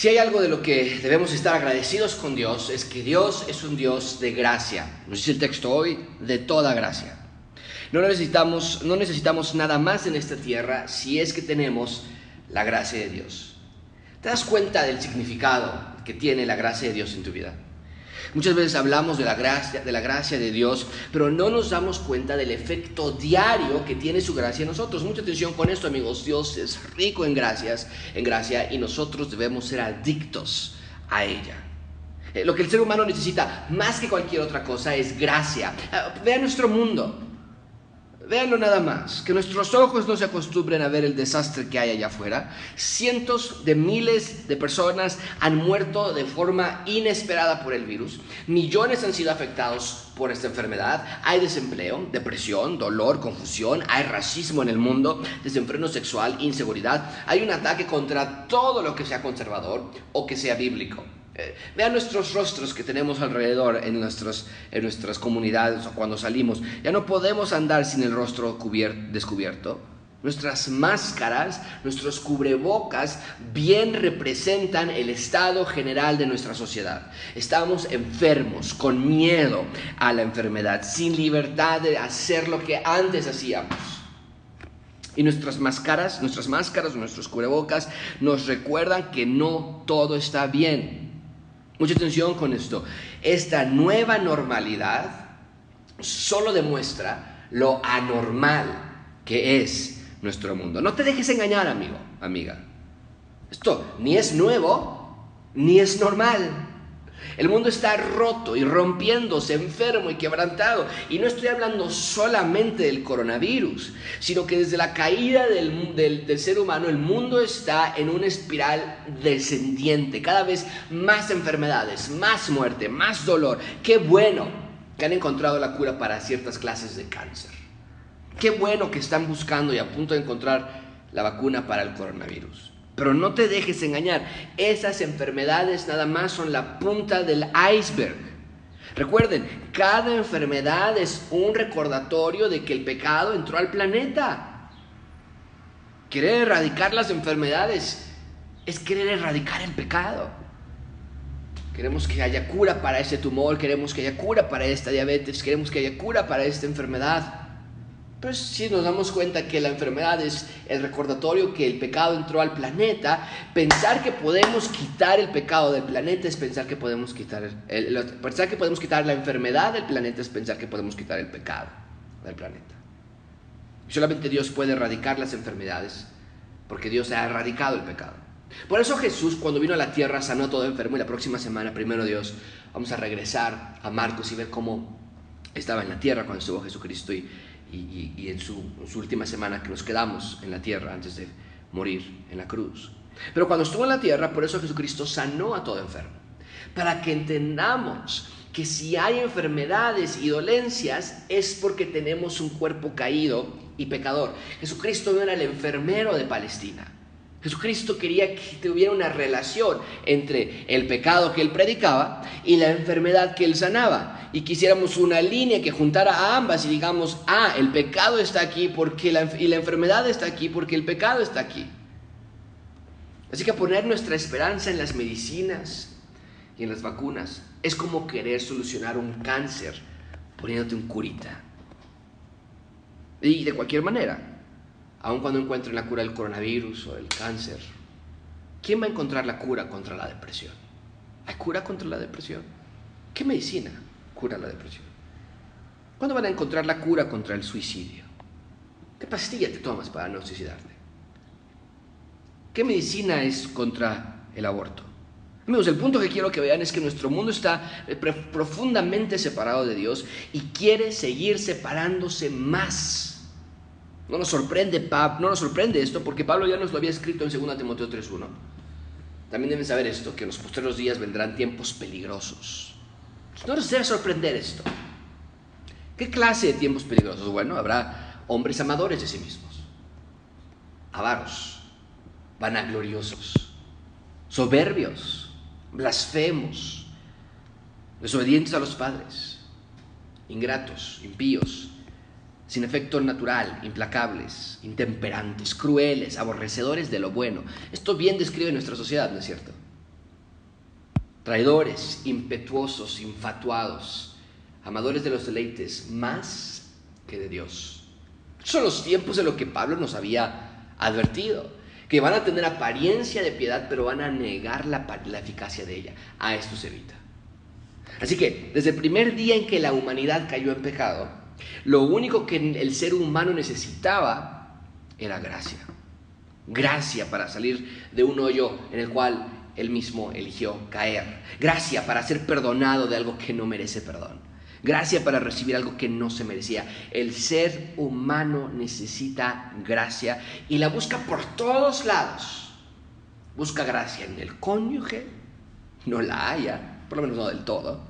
Si hay algo de lo que debemos estar agradecidos con Dios es que Dios es un Dios de gracia. Nos dice el texto hoy, de toda gracia. No necesitamos, no necesitamos nada más en esta tierra si es que tenemos la gracia de Dios. ¿Te das cuenta del significado que tiene la gracia de Dios en tu vida? Muchas veces hablamos de la gracia, de la gracia de Dios, pero no nos damos cuenta del efecto diario que tiene su gracia en nosotros. Mucha atención con esto, amigos. Dios es rico en gracias, en gracia, y nosotros debemos ser adictos a ella. Eh, lo que el ser humano necesita más que cualquier otra cosa es gracia. Ah, Vea nuestro mundo. Véanlo nada más, que nuestros ojos no se acostumbren a ver el desastre que hay allá afuera. Cientos de miles de personas han muerto de forma inesperada por el virus. Millones han sido afectados por esta enfermedad. Hay desempleo, depresión, dolor, confusión. Hay racismo en el mundo, desenfreno sexual, inseguridad. Hay un ataque contra todo lo que sea conservador o que sea bíblico. Eh, vean nuestros rostros que tenemos alrededor en, nuestros, en nuestras comunidades o cuando salimos. Ya no podemos andar sin el rostro descubierto. Nuestras máscaras, nuestros cubrebocas bien representan el estado general de nuestra sociedad. Estamos enfermos, con miedo a la enfermedad, sin libertad de hacer lo que antes hacíamos. Y nuestras máscaras, nuestras máscaras, nuestros cubrebocas nos recuerdan que no todo está bien. Mucha atención con esto. Esta nueva normalidad solo demuestra lo anormal que es nuestro mundo. No te dejes engañar, amigo, amiga. Esto ni es nuevo, ni es normal. El mundo está roto y rompiéndose, enfermo y quebrantado. Y no estoy hablando solamente del coronavirus, sino que desde la caída del, ser humano el mundo está en una espiral descendiente. Cada vez más enfermedades, más muerte, más dolor. Qué bueno que han encontrado la cura para ciertas clases de cáncer. Qué bueno que están buscando y a punto de encontrar la vacuna para el coronavirus. Pero no te dejes engañar, esas enfermedades nada más son la punta del iceberg. Recuerden, cada enfermedad es un recordatorio de que el pecado entró al planeta. Querer erradicar las enfermedades es querer erradicar el pecado. Queremos que haya cura para este tumor, queremos que haya cura para esta diabetes, queremos que haya cura para esta enfermedad. Pero si nos damos cuenta que la enfermedad es el recordatorio que el pecado entró al planeta, pensar que podemos quitar el pecado del planeta es pensar que podemos quitar, pensar que podemos quitar la enfermedad del planeta es pensar que podemos quitar el pecado del planeta. Solamente Dios puede erradicar las enfermedades, porque Dios ha erradicado el pecado. Por eso Jesús cuando vino a la tierra sanó a todo enfermo y la próxima semana, primero Dios, vamos a regresar a Marcos y ver cómo estaba en la tierra cuando estuvo Jesucristo y y, en, su, última semana que nos quedamos en la tierra antes de morir en la cruz. Pero cuando estuvo en la tierra, por eso Jesucristo sanó a todo enfermo. Para que entendamos que si hay enfermedades y dolencias es porque tenemos un cuerpo caído y pecador. Jesucristo no era el enfermero de Palestina. Jesucristo quería que tuviera una relación entre el pecado que él predicaba y la enfermedad que él sanaba. Y quisiéramos una línea que juntara a ambas y digamos, ah, el pecado está aquí porque la, y la enfermedad está aquí porque el pecado está aquí. Así que poner nuestra esperanza en las medicinas y en las vacunas es como querer solucionar un cáncer poniéndote un curita. Y de cualquier manera, aun cuando encuentren la cura del coronavirus o del cáncer, ¿quién va a encontrar la cura contra la depresión? ¿Hay cura contra la depresión? ¿Qué medicina cura la depresión? ¿Cuándo van a encontrar la cura contra el suicidio? ¿Qué pastilla te tomas para no suicidarte? ¿Qué medicina es contra el aborto? Amigos, el punto que quiero que vean es que nuestro mundo está eh, profundamente separado de Dios y quiere seguir separándose más no nos sorprende, no nos sorprende esto porque Pablo ya nos lo había escrito en 2 Timoteo 3.1. También deben saber esto, que en los posteriores días vendrán tiempos peligrosos. No nos debe sorprender esto. ¿Qué clase de tiempos peligrosos? Bueno, habrá hombres amadores de sí mismos, avaros, vanagloriosos, soberbios, blasfemos, desobedientes a los padres, ingratos, impíos, sin efecto natural, implacables, intemperantes, crueles, aborrecedores de lo bueno. Esto bien describe nuestra sociedad, ¿no es cierto? traidores, impetuosos, infatuados, amadores de los deleites, más que de Dios. Son los tiempos de lo que Pablo nos había advertido, que van a tener apariencia de piedad, pero van a negar la, la eficacia de ella. A esto se evita. Así que desde el primer día en que la humanidad cayó en pecado, lo único que el ser humano necesitaba era gracia. Gracia para salir de un hoyo en el cual él mismo eligió caer. Gracia para ser perdonado de algo que no merece perdón. Gracia para recibir algo que no se merecía. El ser humano necesita gracia y la busca por todos lados. Busca gracia en el cónyuge, no la haya, por lo menos no del todo.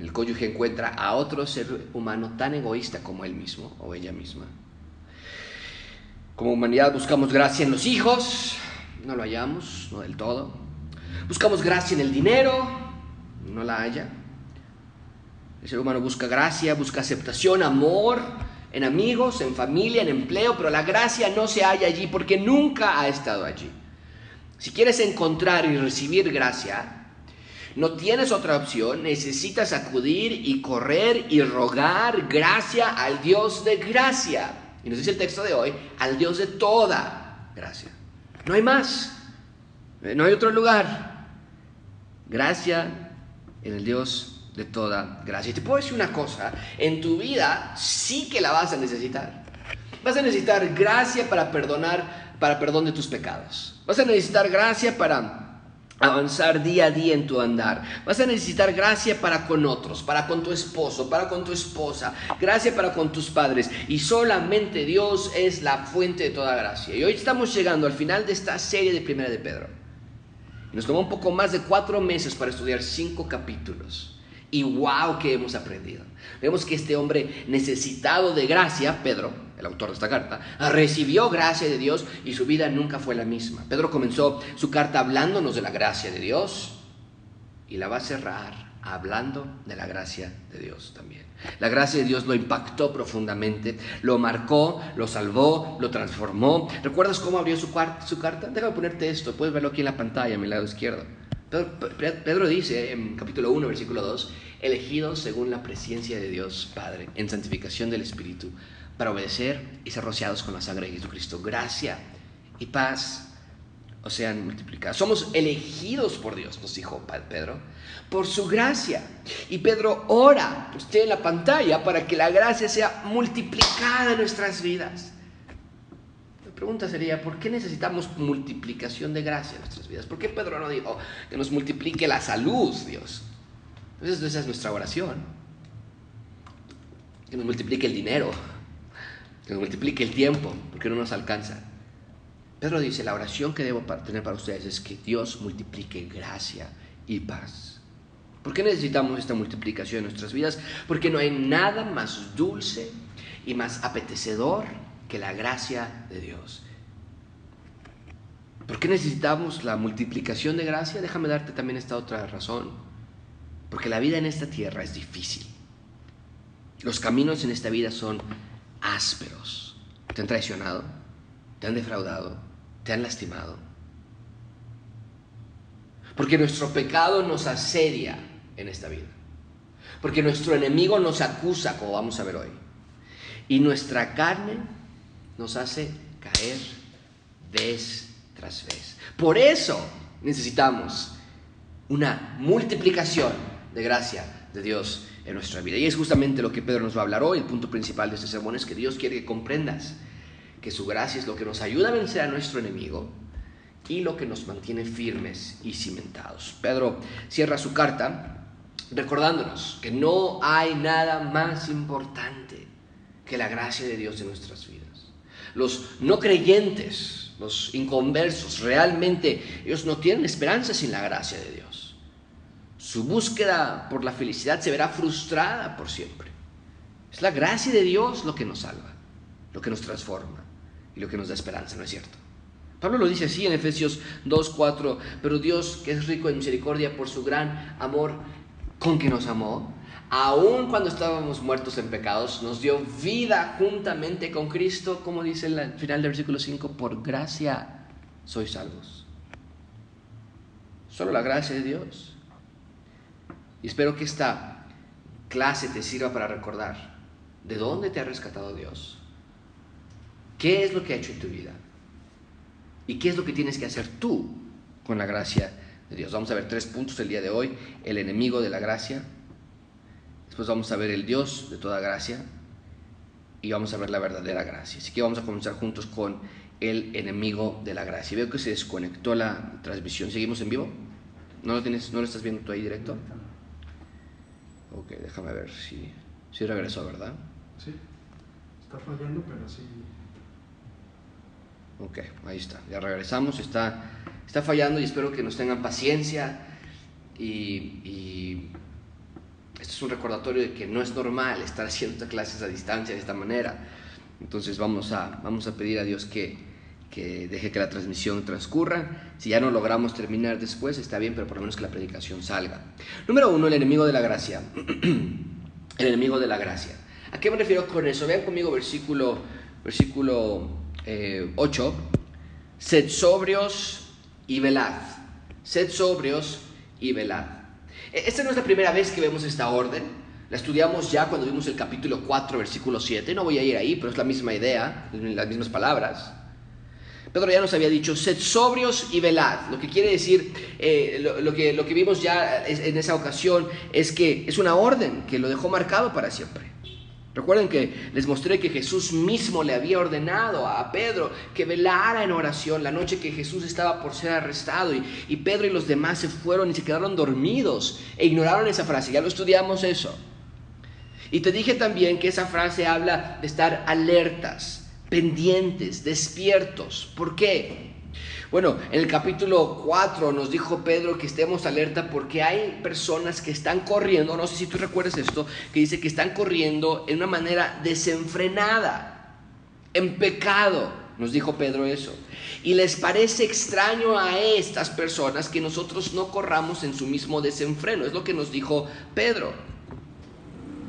El cónyuge encuentra a otro ser humano tan egoísta como él mismo o ella misma. Como humanidad buscamos gracia en los hijos, no lo hallamos, no del todo. Buscamos gracia en el dinero, no la haya. El ser humano busca gracia, busca aceptación, amor, en amigos, en familia, en empleo, pero la gracia no se halla allí porque nunca ha estado allí. Si quieres encontrar y recibir gracia, no tienes otra opción, necesitas acudir y correr y rogar gracia al Dios de gracia. Y nos dice el texto de hoy, al Dios de toda gracia. No hay más, no hay otro lugar. Gracia en el Dios de toda gracia. Y te puedo decir una cosa, en tu vida sí que la vas a necesitar. Vas a necesitar gracia para perdonar, para perdón de tus pecados. Vas a necesitar gracia para avanzar día a día en tu andar. Vas a necesitar gracia para con otros, para con tu esposo, para con tu esposa, gracia para con tus padres. Y solamente Dios es la fuente de toda gracia. Y hoy estamos llegando al final de esta serie de Primera de Pedro. Nos tomó un poco más de cuatro meses para estudiar cinco capítulos. Y wow, que hemos aprendido. Vemos que este hombre necesitado de gracia, Pedro, el autor de esta carta, recibió gracia de Dios y su vida nunca fue la misma. Pedro comenzó su carta hablándonos de la gracia de Dios y la va a cerrar hablando de la gracia de Dios también. La gracia de Dios lo impactó profundamente, lo marcó, lo salvó, lo transformó. ¿Recuerdas cómo abrió su, su carta? Déjame ponerte esto, puedes verlo aquí en la pantalla, a mi lado izquierdo. Pedro, dice en capítulo 1, versículo 2, elegidos según la presencia de Dios Padre, en santificación del Espíritu, para obedecer y ser rociados con la sangre de Jesucristo. Gracia y paz o sean multiplicadas. Somos elegidos por Dios, nos dijo Pedro, por su gracia. Y Pedro ora, usted en la pantalla, para que la gracia sea multiplicada en nuestras vidas pregunta sería, ¿por qué necesitamos multiplicación de gracia en nuestras vidas? ¿Por qué Pedro no dijo que nos multiplique la salud, Dios? Entonces esa es nuestra oración. Que nos multiplique el dinero, multiplique el tiempo, porque no nos alcanza. Pedro dice, la oración que debo tener para ustedes es que Dios multiplique gracia y paz. ¿Por qué necesitamos esta multiplicación en nuestras vidas? Porque no hay nada más dulce y más apetecedor que la gracia de Dios. ¿Por qué necesitamos la multiplicación de gracia? Déjame darte también esta otra razón. Porque la vida en esta tierra es difícil. Los caminos en esta vida son ásperos. Te han traicionado, te han defraudado, te han lastimado. Porque nuestro pecado nos asedia en esta vida. Porque nuestro enemigo nos acusa, como vamos a ver hoy. Y nuestra carne nos hace caer vez tras vez. Por eso necesitamos una multiplicación de gracia de Dios en nuestra vida. Y es justamente lo que Pedro nos va a hablar hoy. El punto principal de este sermón es que Dios quiere que comprendas que su gracia es lo que nos ayuda a vencer a nuestro enemigo y lo que nos mantiene firmes y cimentados. Pedro cierra su carta recordándonos que no hay nada más importante que la gracia de Dios en nuestras vidas. Los no creyentes, los inconversos, realmente ellos no tienen esperanza sin la gracia de Dios. Su búsqueda por la felicidad se verá frustrada por siempre. Es la gracia de Dios lo que nos salva, lo que nos transforma y lo que nos da esperanza, ¿no es cierto? Pablo lo dice así en Efesios 2.4, pero Dios, que es rico en misericordia por su gran amor con que nos amó, aun cuando estábamos muertos en pecados, nos dio vida juntamente con Cristo, como dice el final del versículo 5, por gracia sois salvos. Solo la gracia de Dios. Y espero que esta clase te sirva para recordar de dónde te ha rescatado Dios. ¿Qué es lo que ha hecho en tu vida? ¿Y qué es lo que tienes que hacer tú con la gracia de Dios? Vamos a ver tres puntos el día de hoy. El enemigo de la gracia. Después vamos a ver el Dios de toda gracia. Y vamos a ver la verdadera gracia. Así que vamos a comenzar juntos con el enemigo de la gracia. Veo que se desconectó la transmisión. ¿Seguimos en vivo? ¿No lo, tienes, no lo estás viendo tú ahí directo? Ok, déjame ver si, si regresó, ¿verdad? Sí. Está fallando, pero sí. Ok, ahí está. Ya regresamos. Está, está fallando y espero que nos tengan paciencia. Y, y esto es un recordatorio de que no es normal estar haciendo estas clases a distancia de esta manera. Entonces vamos a, vamos a pedir a Dios que, que deje que la transmisión transcurra. Si ya no logramos terminar después, está bien, pero por lo menos que la predicación salga. Número uno, el enemigo de la gracia. el enemigo de la gracia. ¿A qué me refiero con eso? Vean conmigo versículo, versículo 8. Eh, Sed sobrios y velad. Sed sobrios y velad. E, esta no es la primera vez que vemos esta orden. La estudiamos ya cuando vimos el capítulo 4, versículo 7. No voy a ir ahí, pero es la misma idea, las mismas palabras. Pedro ya nos había dicho, sed sobrios y velad. Lo que quiere decir, eh, lo, que, lo que vimos ya en esa ocasión es que es una orden que lo dejó marcado para siempre. Recuerden que les mostré que Jesús mismo le había ordenado a Pedro que velara en oración la noche que Jesús estaba por ser arrestado y, y Pedro y los demás se fueron y se quedaron dormidos e ignoraron esa frase. Ya lo estudiamos eso. Y te dije también que esa frase habla de estar alertas, pendientes, despiertos. ¿Por qué? Bueno, en el capítulo 4 nos dijo Pedro que estemos alerta porque hay personas que están corriendo, no sé si tú recuerdas esto, que dice que están corriendo en una manera desenfrenada, en pecado, nos dijo Pedro eso. Y les parece extraño a estas personas que nosotros no corramos en su mismo desenfreno, es lo que nos dijo Pedro.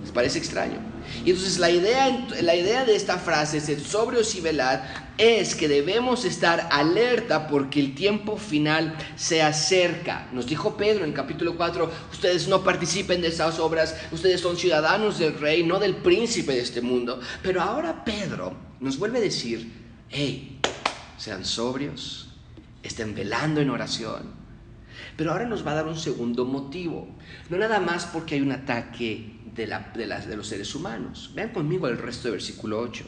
Les parece extraño. Y entonces la idea, la idea de esta frase, el sobrios y velad, es que debemos estar alerta porque el tiempo final se acerca. Nos dijo Pedro en capítulo 4, ustedes no participen de esas obras, ustedes son ciudadanos del rey, no del príncipe de este mundo. Pero ahora Pedro nos vuelve a decir, hey, sean sobrios, estén velando en oración. Pero ahora nos va a dar un segundo motivo, no nada más porque hay un ataque de, la, de, los seres humanos. Vean conmigo el resto del versículo 8.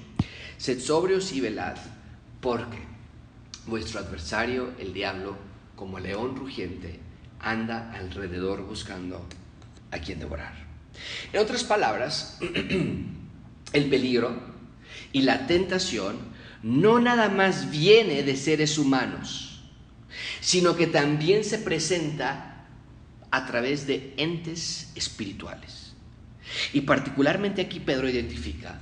Sed sobrios y velad porque vuestro adversario, el diablo, como león rugiente, anda alrededor buscando a quien devorar. En otras palabras, el peligro y la tentación no nada más viene de seres humanos, sino que también se presenta a través de entes espirituales. Y particularmente aquí Pedro identifica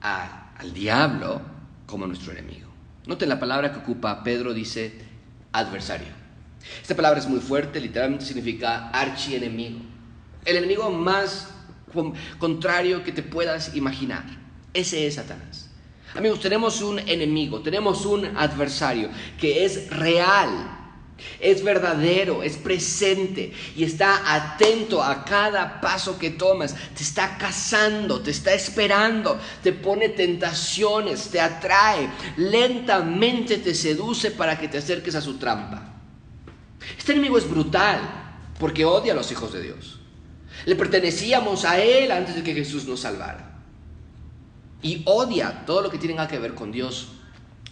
al diablo como nuestro enemigo. Noten la palabra que ocupa Pedro, dice adversario. Esta palabra es muy fuerte, literalmente significa archienemigo. El enemigo más contrario que te puedas imaginar. Ese es Satanás. Amigos, tenemos un enemigo, tenemos un adversario que es real, es verdadero, es presente y está atento a cada paso que tomas. Te está cazando, te está esperando, te pone tentaciones, te atrae, lentamente te seduce para que te acerques a su trampa. Este enemigo es brutal porque odia a los hijos de Dios. Le pertenecíamos a Él antes de que Jesús nos salvara. Y odia todo lo que tiene que ver con Dios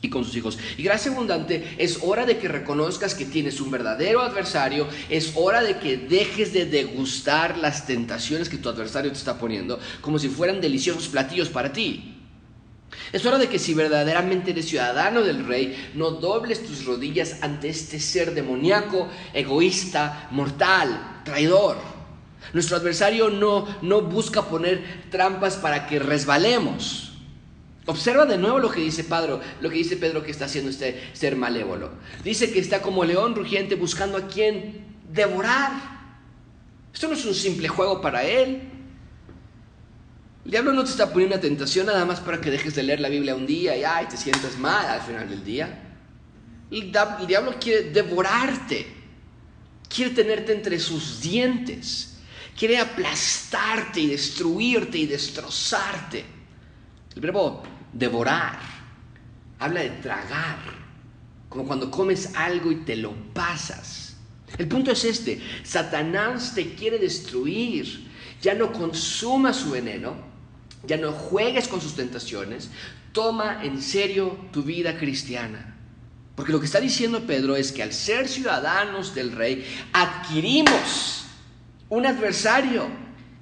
y con sus hijos. Y gracia abundante, es hora de que reconozcas que tienes un verdadero adversario, es hora de que dejes de degustar las tentaciones que tu adversario te está poniendo como si fueran deliciosos platillos para ti. Es hora de que si verdaderamente eres ciudadano del rey, no dobles tus rodillas ante este ser demoníaco, egoísta, mortal, traidor. Nuestro adversario no, no busca poner trampas para que resbalemos. Observa de nuevo lo que dice Pedro, lo que dice Pedro que está haciendo este ser malévolo. Dice que está como león rugiente buscando a quien devorar. Esto no es un simple juego para él. El diablo no te está poniendo una tentación nada más para que dejes de leer la Biblia un día y ay, te sientas mal al final del día. El, diablo quiere devorarte. quiere tenerte entre sus dientes, quiere aplastarte y destruirte y destrozarte. El verbo devorar habla de tragar, como cuando comes algo y te lo pasas. El punto es este, Satanás te quiere destruir, ya no consuma su veneno, ya no juegues con sus tentaciones, toma en serio tu vida cristiana. Porque lo que está diciendo Pedro es que al ser ciudadanos del rey, adquirimos un adversario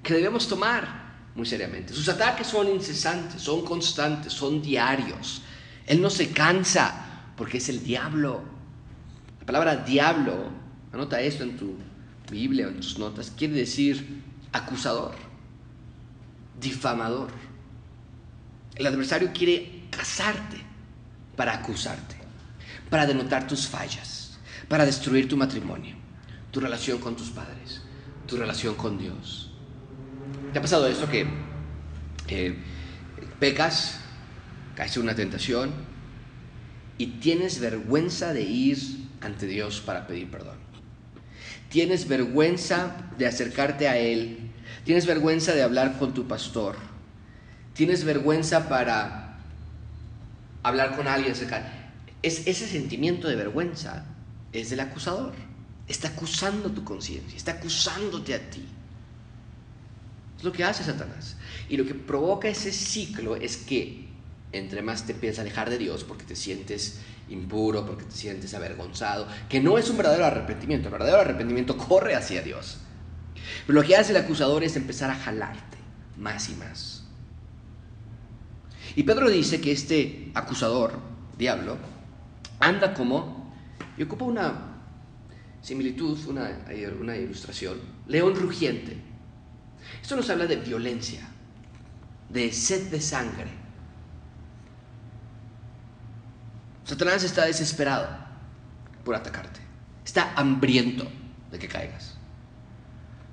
que debemos tomar muy seriamente. Sus ataques son incesantes, son constantes, son diarios. Él no se cansa porque es el diablo. La palabra diablo, anota esto en tu Biblia o en tus notas, quiere decir acusador, difamador. El adversario quiere casarte para acusarte para denotar tus fallas, para destruir tu matrimonio, tu relación con tus padres, tu relación con Dios. ¿Te ha pasado esto que pecas, caes en una tentación y tienes vergüenza de ir ante Dios para pedir perdón? Tienes vergüenza de acercarte a Él, tienes vergüenza de hablar con tu pastor, tienes vergüenza para hablar con alguien es ese sentimiento de vergüenza es del acusador. Está acusando tu conciencia, está acusándote a ti. Lo que hace Satanás. Y lo que provoca ese ciclo es que entre más te empiezas a alejar de Dios porque te sientes impuro, porque te sientes avergonzado, que no es un verdadero arrepentimiento, el verdadero arrepentimiento corre hacia Dios. Pero lo que hace el acusador es empezar a jalarte más y más. Y Pedro dice que este acusador, diablo, anda como, y ocupa una similitud, una, una ilustración, león rugiente. Esto nos habla de violencia, de sed de sangre. Satanás está desesperado por atacarte. Está hambriento de que caigas.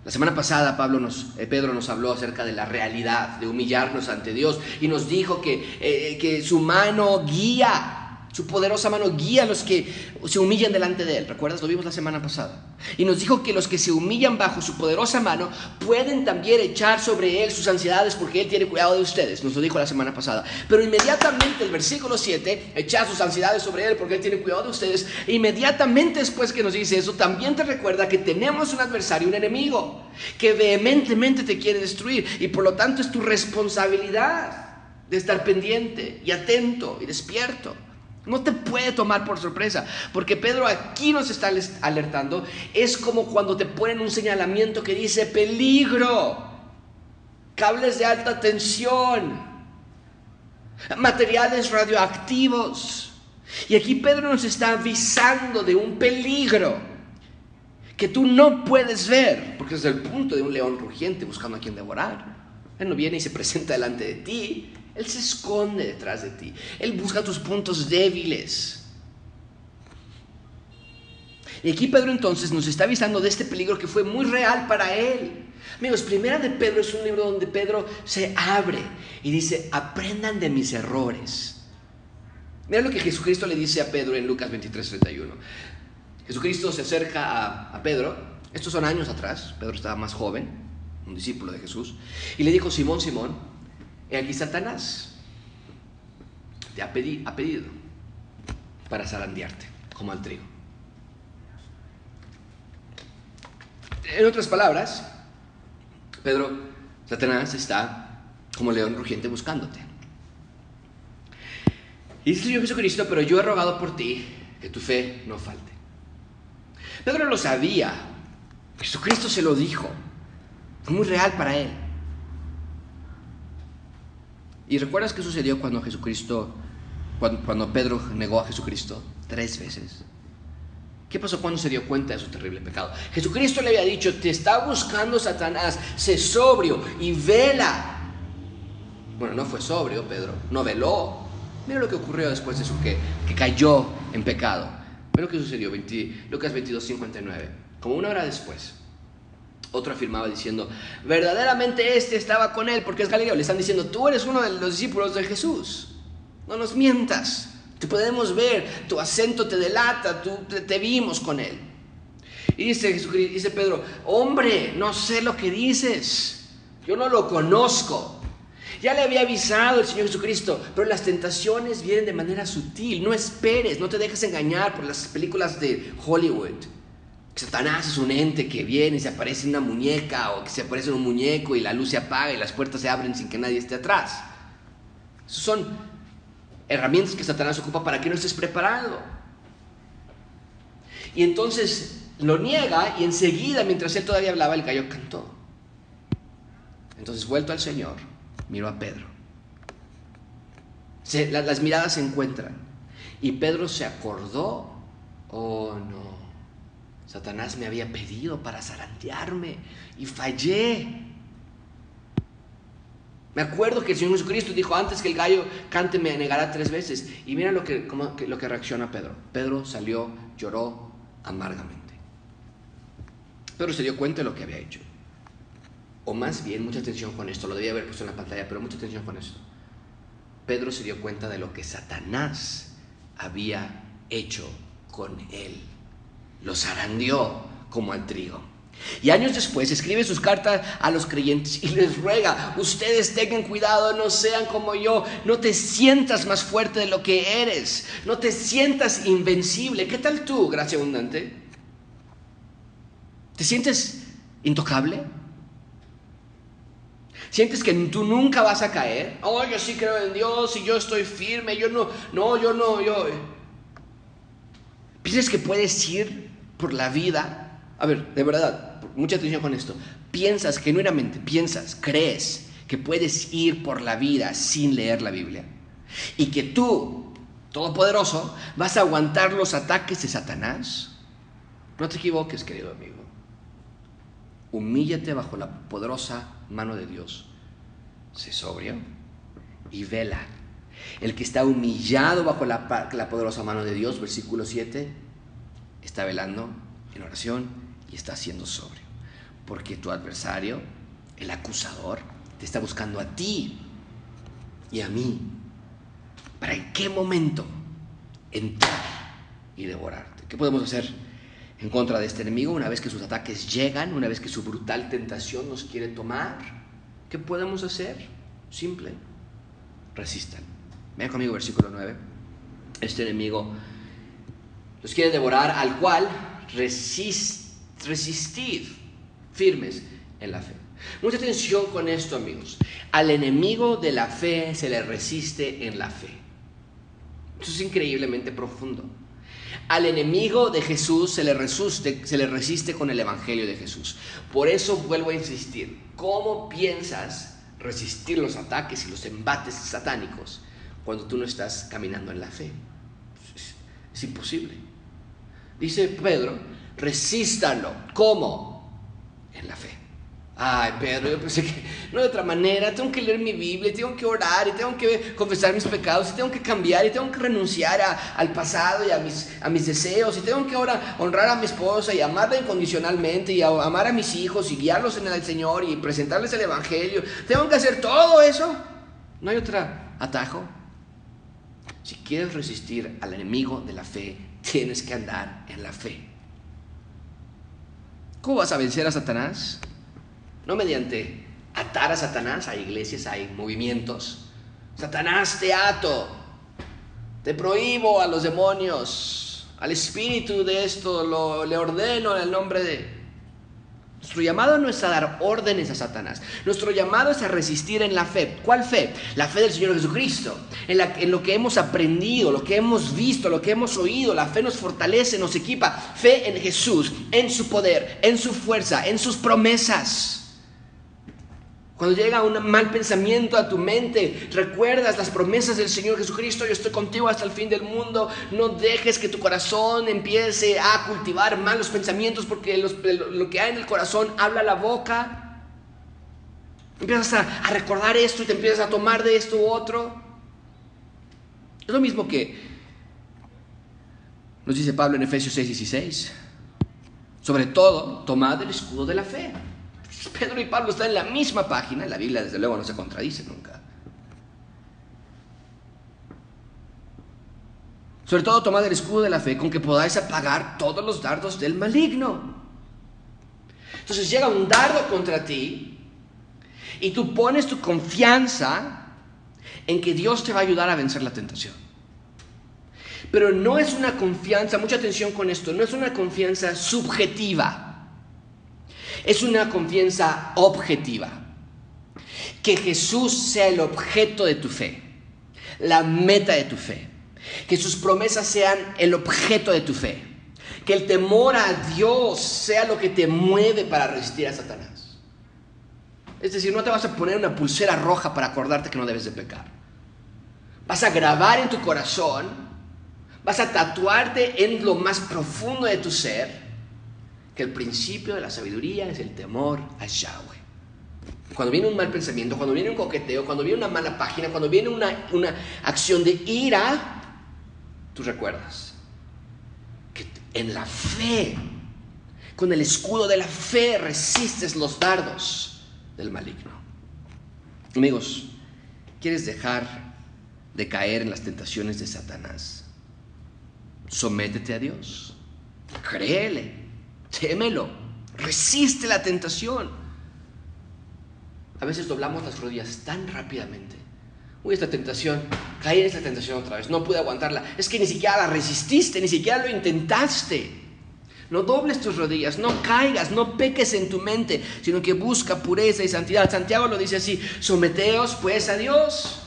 La semana pasada Pablo nos, eh, Pedro nos habló acerca de la realidad, de humillarnos ante Dios y nos dijo que, eh, que su mano guía su poderosa mano guía a los que se humillan delante de Él. ¿Recuerdas? Lo vimos la semana pasada. Y nos dijo que los que se humillan bajo su poderosa mano pueden también echar sobre Él sus ansiedades porque Él tiene cuidado de ustedes. Nos lo dijo la semana pasada. Pero inmediatamente el versículo 7, echar sus ansiedades sobre Él porque Él tiene cuidado de ustedes. Inmediatamente después que nos dice eso, también te recuerda que tenemos un adversario, un enemigo, que vehementemente te quiere destruir. Y por lo tanto es tu responsabilidad de estar pendiente y atento y despierto. No te puede tomar por sorpresa, porque Pedro aquí nos está alertando. Es como cuando te ponen un señalamiento que dice peligro, cables de alta tensión, materiales radioactivos. Y aquí Pedro nos está avisando de un peligro que tú no puedes ver, porque es el punto de un león rugiente buscando a quien devorar. Él no viene y se presenta delante de ti, él se esconde detrás de ti. Él busca tus puntos débiles. Y aquí Pedro entonces nos está avisando de este peligro que fue muy real para él. Amigos, Primera de Pedro es un libro donde Pedro se abre y dice, aprendan de mis errores. Mira lo que Jesucristo le dice a Pedro en Lucas 23, 31. Jesucristo se acerca a, a Pedro, estos son años atrás, Pedro estaba más joven, un discípulo de Jesús, y le dijo, Simón, Simón, aquí Satanás te ha, ha pedido para zarandearte, como al trigo. En otras palabras, Pedro, Satanás está como león rugiente buscándote. Y dice yo Jesucristo, pero yo he rogado por ti que tu fe no falte. Pedro lo sabía, Jesucristo se lo dijo, fue muy real para él. ¿Y recuerdas qué sucedió cuando Jesucristo, cuando, Pedro negó a Jesucristo tres veces? ¿Qué pasó cuando se dio cuenta de su terrible pecado? Jesucristo le había dicho, te está buscando Satanás, sé sobrio y vela. Bueno, no fue sobrio, Pedro, no veló. Mira lo que ocurrió después de eso, que, que cayó en pecado. Mira lo que sucedió, Lucas 22, 59. Como una hora después, otro afirmaba diciendo, verdaderamente este estaba con él porque es Galileo. Le están diciendo, tú eres uno de los discípulos de Jesús. No nos mientas. Te podemos ver, tu acento te delata, tú, te, vimos con él. Y dice, Jesucristo, dice Pedro, hombre, no sé lo que dices, yo no lo conozco. Ya le había avisado el Señor Jesucristo, pero las tentaciones vienen de manera sutil. No esperes, no te dejes engañar por las películas de Hollywood. Satanás es un ente que viene y se aparece en una muñeca o que se aparece en un muñeco y la luz se apaga y las puertas se abren sin que nadie esté atrás. Esas son herramientas que Satanás ocupa para que no estés preparado. Y entonces lo niega y enseguida, mientras él todavía hablaba, el gallo cantó. Entonces, vuelto al Señor, miró a Pedro. las miradas se encuentran. Y Pedro se acordó, oh no, Satanás me había pedido para zarandearme y fallé. Me acuerdo que el Señor Jesucristo dijo, antes que el gallo cante me negará tres veces. Y mira lo que, lo que reacciona Pedro. Pedro salió, lloró amargamente. Pedro se dio cuenta de lo que había hecho. O más bien, mucha atención con esto, lo debía haber puesto en la pantalla, pero mucha atención con esto. Pedro se dio cuenta de lo que Satanás había hecho con él. Lo zarandeó como al trigo. Y años después escribe sus cartas a los creyentes y les ruega, ustedes tengan cuidado, no sean como yo, no te sientas más fuerte de lo que eres, no te sientas invencible. ¿Qué tal tú, gracia abundante? ¿Te sientes intocable? ¿Sientes que tú nunca vas a caer? Oh, yo sí creo en Dios y yo estoy firme, yo no, no, yo no, yo... ¿Piensas que puedes ir por la vida a ver, de verdad, mucha atención con esto. Piensas, genuinamente, piensas, crees que puedes ir por la vida sin leer la Biblia. Y que tú, todopoderoso, vas a aguantar los ataques de Satanás. No te equivoques, querido amigo. Humíllate bajo la poderosa mano de Dios. Sé sobrio y vela. El que está humillado bajo la, la poderosa mano de Dios, versículo 7, está velando en oración y estás siendo sobrio. Porque tu adversario, el acusador, te está buscando a ti y a mí. ¿Para en qué momento entrar y devorarte? ¿Qué podemos hacer en contra de este enemigo una vez que sus ataques llegan, una vez que su brutal tentación nos quiere tomar? ¿Qué podemos hacer? Simple, resistan. Vean conmigo versículo 9. Este enemigo los quiere devorar, al cual resiste resistid firmes en la fe. Mucha atención con esto, amigos. Al enemigo de la fe se le resiste en la fe. Eso es increíblemente profundo. Al enemigo de Jesús se le, resiste, con el Evangelio de Jesús. Por eso vuelvo a insistir, ¿cómo piensas resistir los ataques y los embates satánicos cuando tú no estás caminando en la fe? Es imposible. Dice Pedro, resístanlo. ¿Cómo? En la fe. Ay, Pedro, yo pensé que no de otra manera, tengo que leer mi Biblia, tengo que orar, y tengo que confesar mis pecados, y tengo que cambiar, y tengo que renunciar al pasado y a mis, a mis deseos, y tengo que ahora honrar a mi esposa y amarla incondicionalmente, y amar a mis hijos y guiarlos en el Señor y presentarles el Evangelio. Tengo que hacer todo eso. No hay otro atajo. Si quieres resistir al enemigo de la fe, tienes que andar en la fe. ¿Cómo vas a vencer a Satanás? No mediante atar a Satanás, hay iglesias, hay movimientos. Satanás te ato, te prohíbo a los demonios, al espíritu de esto, lo, le ordeno en el nombre de... Nuestro llamado no es a dar órdenes a Satanás. Nuestro llamado es a resistir en la fe. ¿Cuál fe? La fe del Señor Jesucristo. En, en, lo que hemos aprendido, lo que hemos visto, lo que hemos oído. La fe nos fortalece, nos equipa. Fe en Jesús, en su poder, en su fuerza, en sus promesas. Cuando llega un mal pensamiento a tu mente, recuerdas las promesas del Señor Jesucristo, yo estoy contigo hasta el fin del mundo, no dejes que tu corazón empiece a cultivar malos pensamientos porque lo que hay en el corazón habla la boca. Empiezas a, recordar esto y te empiezas a tomar de esto u otro. Es lo mismo que nos dice Pablo en Efesios 6, 16. Sobre todo, tomad el escudo de la fe Pedro y Pablo están en la misma página, la Biblia desde luego no se contradice nunca. Sobre todo tomad el escudo de la fe con que podáis apagar todos los dardos del maligno. Entonces llega un dardo contra ti y tú pones tu confianza en que Dios te va a ayudar a vencer la tentación. Pero no es una confianza, mucha atención con esto, no es una confianza subjetiva, es una confianza objetiva. Que Jesús sea el objeto de tu fe, la meta de tu fe, que sus promesas sean el objeto de tu fe, que el temor a Dios sea lo que te mueve para resistir a Satanás. Es decir, no te vas a poner una pulsera roja para acordarte que no debes de pecar. Vas a grabar en tu corazón, vas a tatuarte en lo más profundo de tu ser que el principio de la sabiduría es el temor a Yahweh. Cuando viene un mal pensamiento, cuando viene un coqueteo, cuando viene una mala página, cuando viene una, una acción de ira, tú recuerdas que en la fe, con el escudo de la fe, resistes los dardos del maligno. Amigos, ¿quieres dejar de caer en las tentaciones de Satanás? Sométete a Dios, créele, témelo, resiste la tentación. A veces doblamos las rodillas tan rápidamente. Uy, esta tentación, caí en esta tentación otra vez, no pude aguantarla. Es que ni siquiera la resististe, ni siquiera lo intentaste. No dobles tus rodillas, no caigas, no peques en tu mente, sino que busca pureza y santidad. Santiago lo dice así, someteos pues a Dios.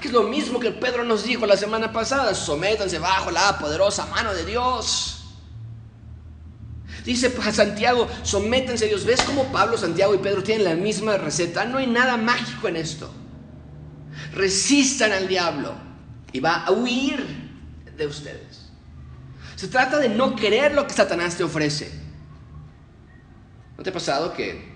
Que es lo mismo que Pedro nos dijo la semana pasada, sométanse bajo la poderosa mano de Dios. Dice a Santiago, sométanse a Dios. ¿Ves cómo Pablo, Santiago y Pedro tienen la misma receta? No hay nada mágico en esto. Resistan al diablo y va a huir de ustedes. Se trata de no querer lo que Satanás te ofrece. ¿No te ha pasado que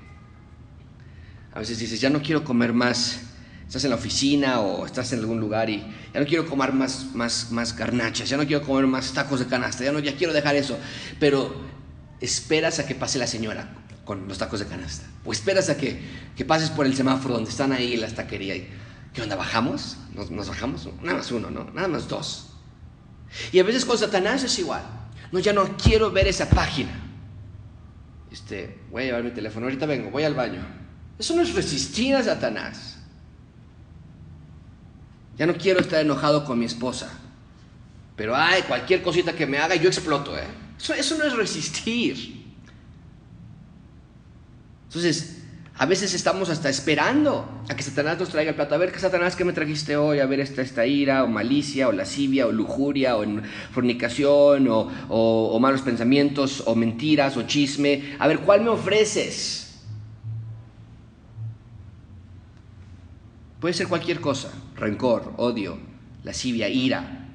a veces dices, ya no quiero comer más? Estás en la oficina o estás en algún lugar y ya no quiero comer más, más, más garnachas, ya no quiero comer más tacos de canasta, ya no ya quiero dejar eso. Pero esperas a que pase la señora con los tacos de canasta. O esperas a que, que pases por el semáforo donde están ahí en la taquería y, ¿qué onda? ¿Bajamos? ¿Nos, ¿Nos, bajamos? Nada más uno, ¿no? Nada más dos. Y a veces con Satanás es igual. No, ya no quiero ver esa página. Este, voy a llevar mi teléfono, ahorita vengo, voy al baño. Eso no es resistir a Satanás. Ya no quiero estar enojado con mi esposa. Pero, ay, cualquier cosita que me haga, yo exploto, ¿eh? Eso, eso no es resistir. Entonces, a veces estamos hasta esperando a que Satanás nos traiga el plato. A ver, ¿qué Satanás que me trajiste hoy? A ver, esta, esta ira, o malicia, o lascivia, o lujuria, o fornicación, o, o, o malos pensamientos, o mentiras, o chisme. A ver, ¿cuál me ofreces? Puede ser cualquier cosa, rencor, odio, lascivia, ira.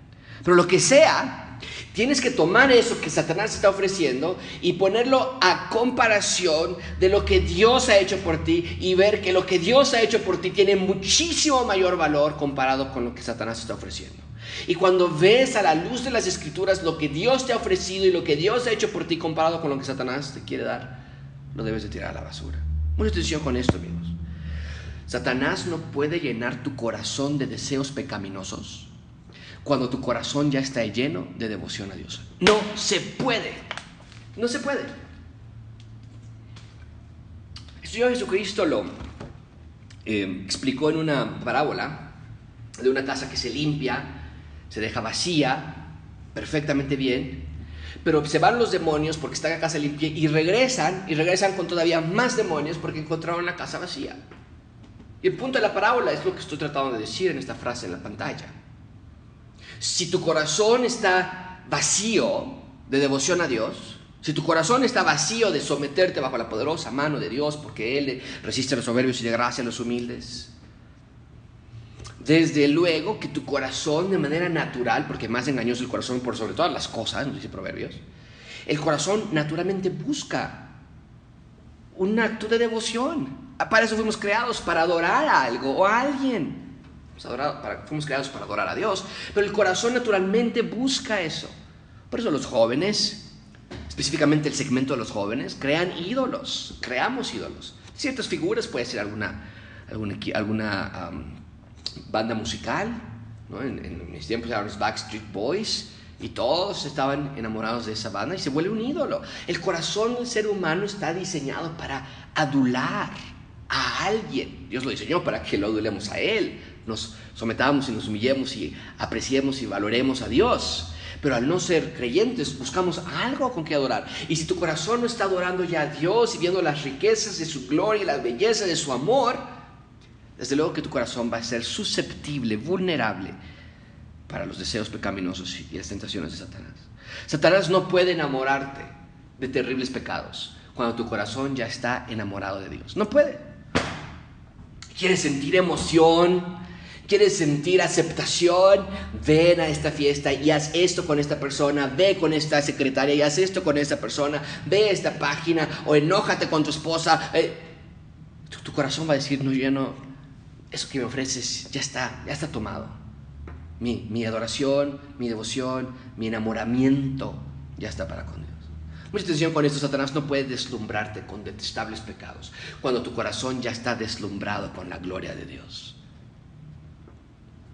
Pero lo que sea, tienes que tomar eso que Satanás está ofreciendo y ponerlo a comparación de lo que Dios ha hecho por ti y ver que lo que Dios ha hecho por ti tiene muchísimo mayor valor comparado con lo que Satanás está ofreciendo. Y cuando ves a la luz de las escrituras lo que Dios te ha ofrecido y lo que Dios ha hecho por ti comparado con lo que Satanás te quiere dar, lo debes de tirar a la basura. Mucha atención con esto, amigos. Satanás no puede llenar tu corazón de deseos pecaminosos cuando tu corazón ya está lleno de devoción a Dios. No se puede. No se puede. El Jesucristo lo eh, explicó en una parábola de una casa que se limpia, se deja vacía, perfectamente bien, pero se van los demonios porque está la casa limpia y regresan, y regresan con todavía más demonios porque encontraron la casa vacía. Y el punto de la parábola es lo que estoy tratando de decir en esta frase en la pantalla. Si tu corazón está vacío de devoción a Dios, si tu corazón está vacío de someterte bajo la poderosa mano de Dios, porque Él resiste a los soberbios y de gracia a los humildes, desde luego que tu corazón de manera natural, porque más engañoso el corazón por sobre todas las cosas, nos dice Proverbios, el corazón naturalmente busca un acto de devoción. Para eso fuimos creados, para adorar a algo o a alguien. Fuimos creados para adorar a Dios, pero el corazón naturalmente busca eso. Por eso los jóvenes, específicamente el segmento de los jóvenes, crean ídolos, creamos ídolos. Ciertas figuras, puede ser alguna, alguna, alguna um, banda musical, ¿no? en, en, mis tiempos eran los Backstreet Boys, Y todos estaban enamorados de esa banda y se vuelve un ídolo. El corazón del ser humano está diseñado para adular a alguien. Dios lo diseñó para que lo adulemos a Él. Nos sometamos y nos humillemos y apreciemos y valoremos a Dios. Pero al no ser creyentes buscamos algo con que adorar. Y si tu corazón no está adorando ya a Dios y viendo las riquezas de su gloria y la belleza de su amor, desde luego que tu corazón va a ser susceptible, vulnerable para los deseos pecaminosos y las tentaciones de Satanás. Satanás no puede enamorarte de terribles pecados cuando tu corazón ya está enamorado de Dios. No puede. Quieres sentir emoción, quieres sentir aceptación, ven a esta fiesta y haz esto con esta persona, ve con esta secretaria y haz esto con esta persona, ve esta página o enójate con tu esposa. Eh, tu, tu, corazón va a decir, no, yo ya no, eso que me ofreces ya está, ya está tomado. Mi, mi adoración, mi devoción, mi enamoramiento ya está para con Dios. Mucha atención con esto, Satanás no puede deslumbrarte con detestables pecados cuando tu corazón ya está deslumbrado con la gloria de Dios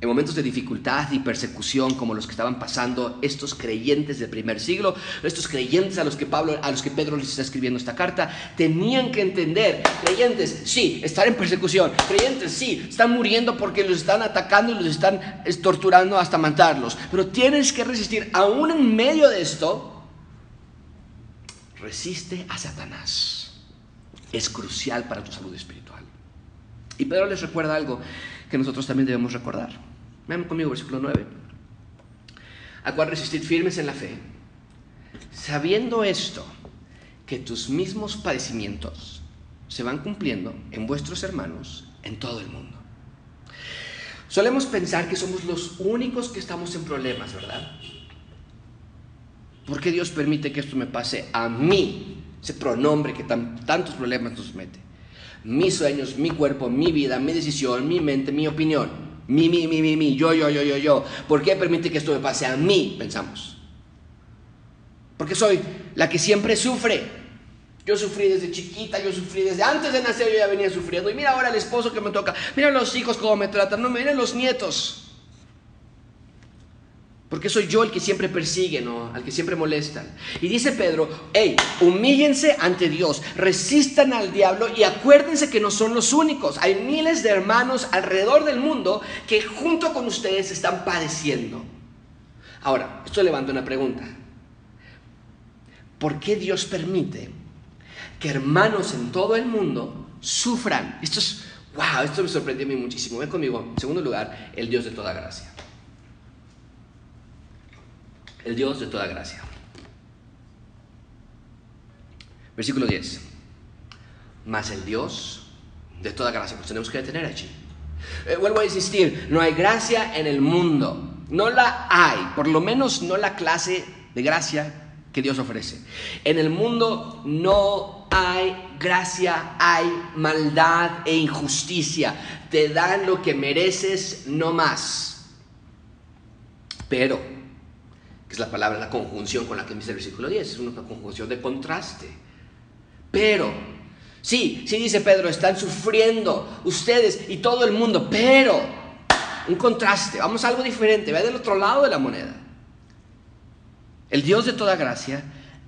en momentos de dificultad y persecución como los que estaban pasando estos creyentes del primer siglo, estos creyentes a los que Pablo, a los que Pedro les está escribiendo esta carta, tenían que entender, creyentes, sí, están en persecución, creyentes, sí, están muriendo porque los están atacando y los están torturando hasta matarlos, pero tienes que resistir, aún en medio de esto, resiste a Satanás. Es crucial para tu salud espiritual. Y Pedro les recuerda algo que nosotros también debemos recordar. Vean conmigo versículo 9. A cual resistir firmes en la fe, sabiendo esto, que tus mismos padecimientos se van cumpliendo en vuestros hermanos en todo el mundo. Solemos pensar que somos los únicos que estamos en problemas, ¿verdad? ¿Por qué Dios permite que esto me pase a mí? Ese pronombre que tantos problemas nos mete. Mis sueños, mi cuerpo, mi vida, mi decisión, mi mente, mi opinión. Mi, mi, mi, mi, mi, yo, yo, yo, yo, yo. ¿Por qué permite que esto me pase a mí? Pensamos. Porque soy la que siempre sufre. Yo sufrí desde chiquita, yo sufrí desde antes de nacer, yo ya venía sufriendo. Y mira ahora el esposo que me toca, mira los hijos cómo me tratan, no, miren los nietos. Porque soy yo el que siempre persigue, ¿no? Al que siempre molestan. Y dice Pedro, hey, humíllense ante Dios, resistan al diablo y acuérdense que no son los únicos. Hay miles de hermanos alrededor del mundo que junto con ustedes están padeciendo. Ahora, esto levanta una pregunta. ¿Por qué Dios permite que hermanos en todo el mundo sufran? Esto es, wow, esto me sorprendió a mí muchísimo. Ven conmigo, en segundo lugar, el Dios de toda gracia el Dios de toda gracia. Versículo 10. Más el Dios de toda gracia, pues tenemos que detener allí. Eh, vuelvo a insistir, no hay gracia en el mundo. No la hay, por lo menos no la clase de gracia que Dios ofrece. En el mundo no hay gracia, hay maldad e injusticia. Te dan lo que mereces, no más. Pero que es la palabra, la conjunción con la que empieza el versículo 10, es una conjunción de contraste. Pero, sí, sí dice Pedro, están sufriendo ustedes y todo el mundo, pero, un contraste, vamos a algo diferente, ve del otro lado de la moneda. El Dios de toda gracia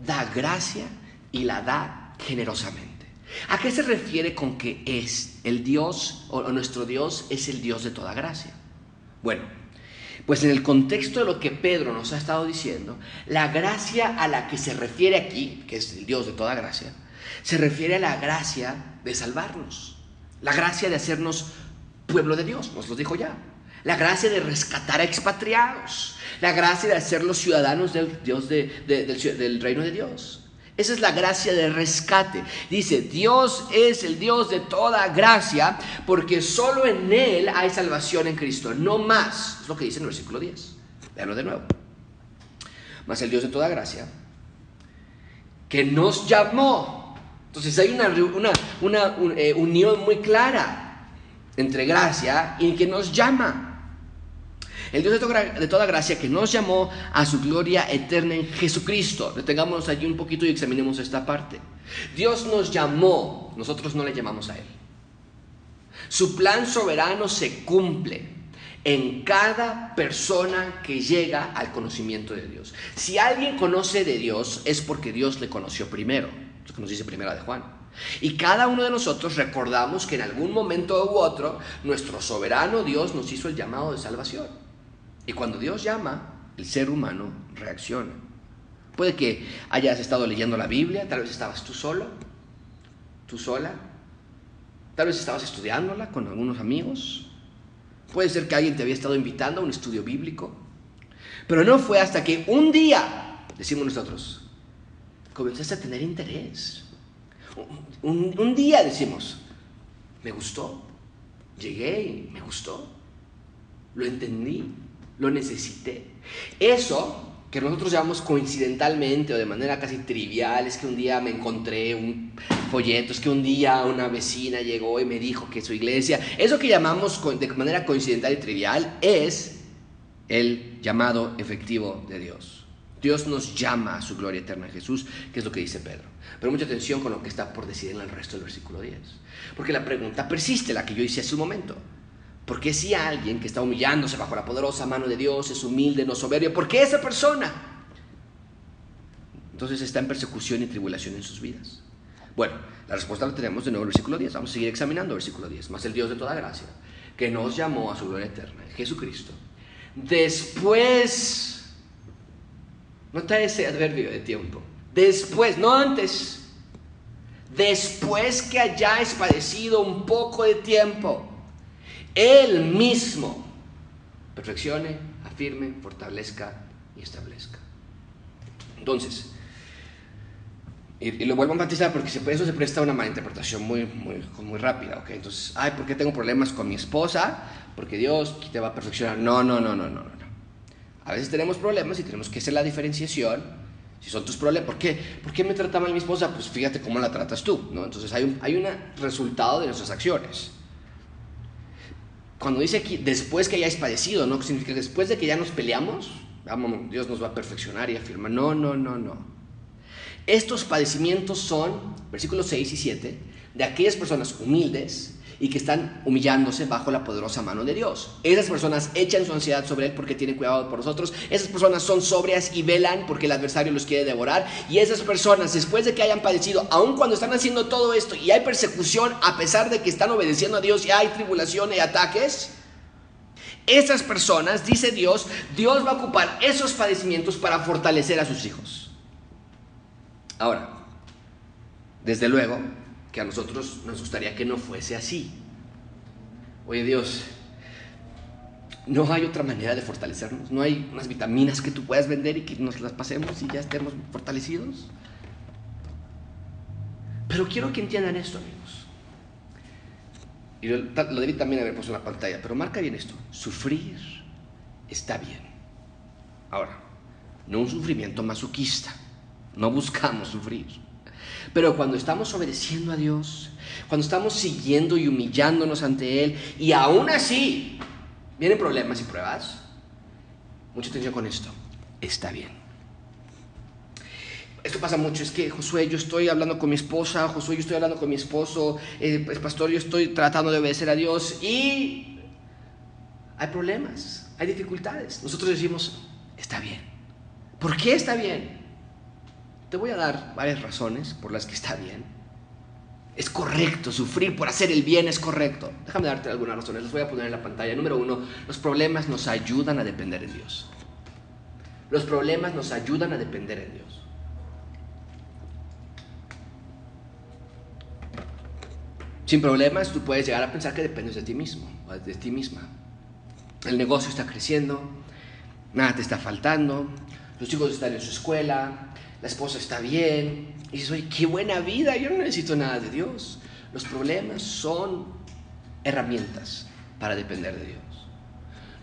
da gracia y la da generosamente. ¿A qué se refiere con que es el Dios o nuestro Dios es el Dios de toda gracia? Bueno, pues en el contexto de lo que Pedro nos ha estado diciendo, la gracia a la que se refiere aquí, que es el Dios de toda gracia, se refiere a la gracia de salvarnos, la gracia de hacernos pueblo de Dios, nos lo dijo ya, la gracia de rescatar a expatriados, la gracia de hacerlos ciudadanos del, Dios del reino de Dios. Esa es la gracia de rescate. Dice, Dios es el Dios de toda gracia, porque solo en Él hay salvación en Cristo, no más. Es lo que dice en el versículo 10. Veanlo de nuevo. Más el Dios de toda gracia, que nos llamó. Entonces hay una, una, eh, unión muy clara entre gracia y que nos llama. El Dios de toda gracia que nos llamó a su gloria eterna en Jesucristo. Detengámonos allí un poquito y examinemos esta parte. Dios nos llamó, nosotros no le llamamos a Él. Su plan soberano se cumple. en cada persona que llega al conocimiento de Dios. Si alguien conoce de Dios es porque Dios le conoció primero, lo que nos dice primera de Juan. Y cada uno de nosotros recordamos que en algún momento u otro nuestro soberano Dios nos hizo el llamado de salvación. Y cuando Dios llama, el ser humano reacciona. Puede que hayas estado leyendo la Biblia, tal vez estabas tú solo, tú sola, tal vez estabas estudiándola con algunos amigos, puede ser que alguien te había estado invitando a un estudio bíblico, pero no fue hasta que un día, decimos nosotros, comenzaste a tener interés. Un, un día decimos, me gustó, llegué me gustó, lo entendí, lo necesité. Eso que nosotros llamamos coincidentalmente o de manera casi trivial, es que un día me encontré un folleto, es que un día una vecina llegó y me dijo que su iglesia, eso que llamamos de manera coincidental y trivial es el llamado efectivo de Dios. Dios nos llama a su gloria eterna en Jesús, que es lo que dice Pedro. Pero mucha atención con lo que está por decir en el resto del versículo 10. Porque la pregunta persiste, la que yo hice hace un momento. Porque si alguien que está humillándose bajo la poderosa mano de Dios es humilde, no soberbio, ¿por qué esa persona? Entonces está en persecución y tribulación en sus vidas. Bueno, la respuesta la tenemos de nuevo en el versículo 10. Vamos a seguir examinando el versículo 10. Más el Dios de toda gracia, que nos llamó a su gloria eterna, Jesucristo. Después, nota ese adverbio de tiempo. Después, no antes. Después que hayáis padecido un poco de tiempo él mismo perfeccione, afirme, fortalezca y establezca. Entonces, y, lo vuelvo a enfatizar porque eso se presta a una malinterpretación muy, muy, muy rápida, ¿ok? Entonces, ay, ¿por qué tengo problemas con mi esposa? Porque Dios te va a perfeccionar. No, no, no, no, no, no. A veces tenemos problemas y tenemos que hacer la diferenciación. Si son tus problemas, ¿por qué? ¿Por qué me trata mal mi esposa? Pues fíjate cómo la tratas tú, ¿no? Entonces hay un, hay un resultado de nuestras acciones cuando dice aquí, después que hayáis padecido, ¿no? Significa después de que ya nos peleamos, vamos, Dios nos va a perfeccionar y afirma. No, no, no, no. Estos padecimientos son, versículos 6 y 7, de aquellas personas humildes y que están humillándose bajo la poderosa mano de Dios. Esas personas echan su ansiedad sobre Él porque tienen cuidado por nosotros. Esas personas son sobrias y velan porque el adversario los quiere devorar. Y esas personas, después de que hayan padecido, aun cuando están haciendo todo esto y hay persecución, a pesar de que están obedeciendo a Dios y hay tribulación y ataques, esas personas, dice Dios, Dios va a ocupar esos padecimientos para fortalecer a sus hijos. Ahora, desde luego, que a nosotros nos gustaría que no fuese así. Oye Dios, no hay otra manera de fortalecernos, no hay unas vitaminas que tú puedas vender y que nos las pasemos y ya estemos fortalecidos. Pero quiero que entiendan esto, amigos. Y lo, debí también haber puesto en la pantalla, pero marca bien esto. Sufrir está bien. Ahora, no un sufrimiento masoquista. No buscamos sufrir. Pero cuando estamos obedeciendo a Dios, cuando estamos siguiendo y humillándonos ante Él, y aún así vienen problemas y pruebas, mucha atención con esto, está bien. Esto pasa mucho, es que Josué, yo estoy hablando con mi esposa, Josué, yo estoy hablando con mi esposo, eh, pues, pastor, yo estoy tratando de obedecer a Dios y hay problemas, hay dificultades. Nosotros decimos, está bien. ¿Por qué está bien? Te voy a dar varias razones por las que está bien. Es correcto, sufrir por hacer el bien es correcto. Déjame darte algunas razones, las voy a poner en la pantalla. Número uno, los problemas nos ayudan a depender en Dios. Los problemas nos ayudan a depender en Dios. Sin problemas, tú puedes llegar a pensar que dependes de ti mismo o de ti misma. El negocio está creciendo, nada te está faltando, los chicos están en su escuela, la esposa está bien, y dices, oye, qué buena vida, yo no necesito nada de Dios. Los problemas son herramientas para depender de Dios.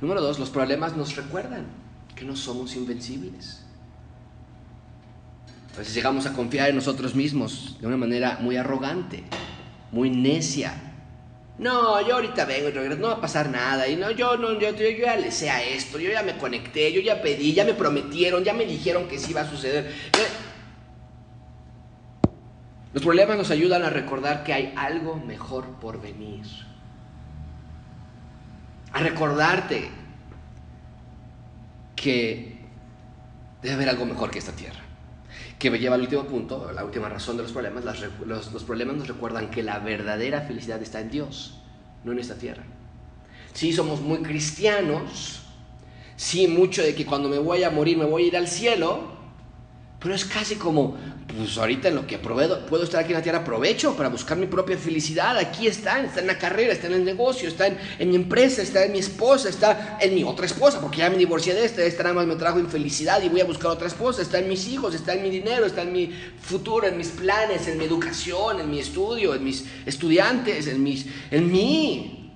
Número dos, los problemas nos recuerdan que no somos invencibles. A veces llegamos a confiar en nosotros mismos de una manera muy arrogante, muy necia, no, yo ahorita vengo y no va a pasar nada. Y no, yo, no, yo, yo, ya le sé a esto, yo ya me conecté, yo ya pedí, ya me prometieron, ya me dijeron que sí iba a suceder. Los problemas nos ayudan a recordar que hay algo mejor por venir. a recordarte que debe haber algo mejor que esta tierra. Que me lleva al último punto, la última razón de los problemas. los, los problemas nos recuerdan que la verdadera felicidad está en Dios, no en esta tierra. Sí, somos muy cristianos, sí, mucho de que cuando me voy a morir me voy a ir al cielo, pero es casi como, pues ahorita en lo que puedo, puedo estar aquí en la tierra, aprovecho para buscar mi propia felicidad. Aquí está, está en la carrera, está en el negocio, está en, mi empresa, está en mi esposa, está en mi otra esposa, porque ya me divorcié de esta, esta nada más me trajo infelicidad y voy a buscar otra esposa. Está en mis hijos, está en mi dinero, está en mi futuro, en mis planes, en mi educación, en mi estudio, en mis estudiantes, en, mis, en mí.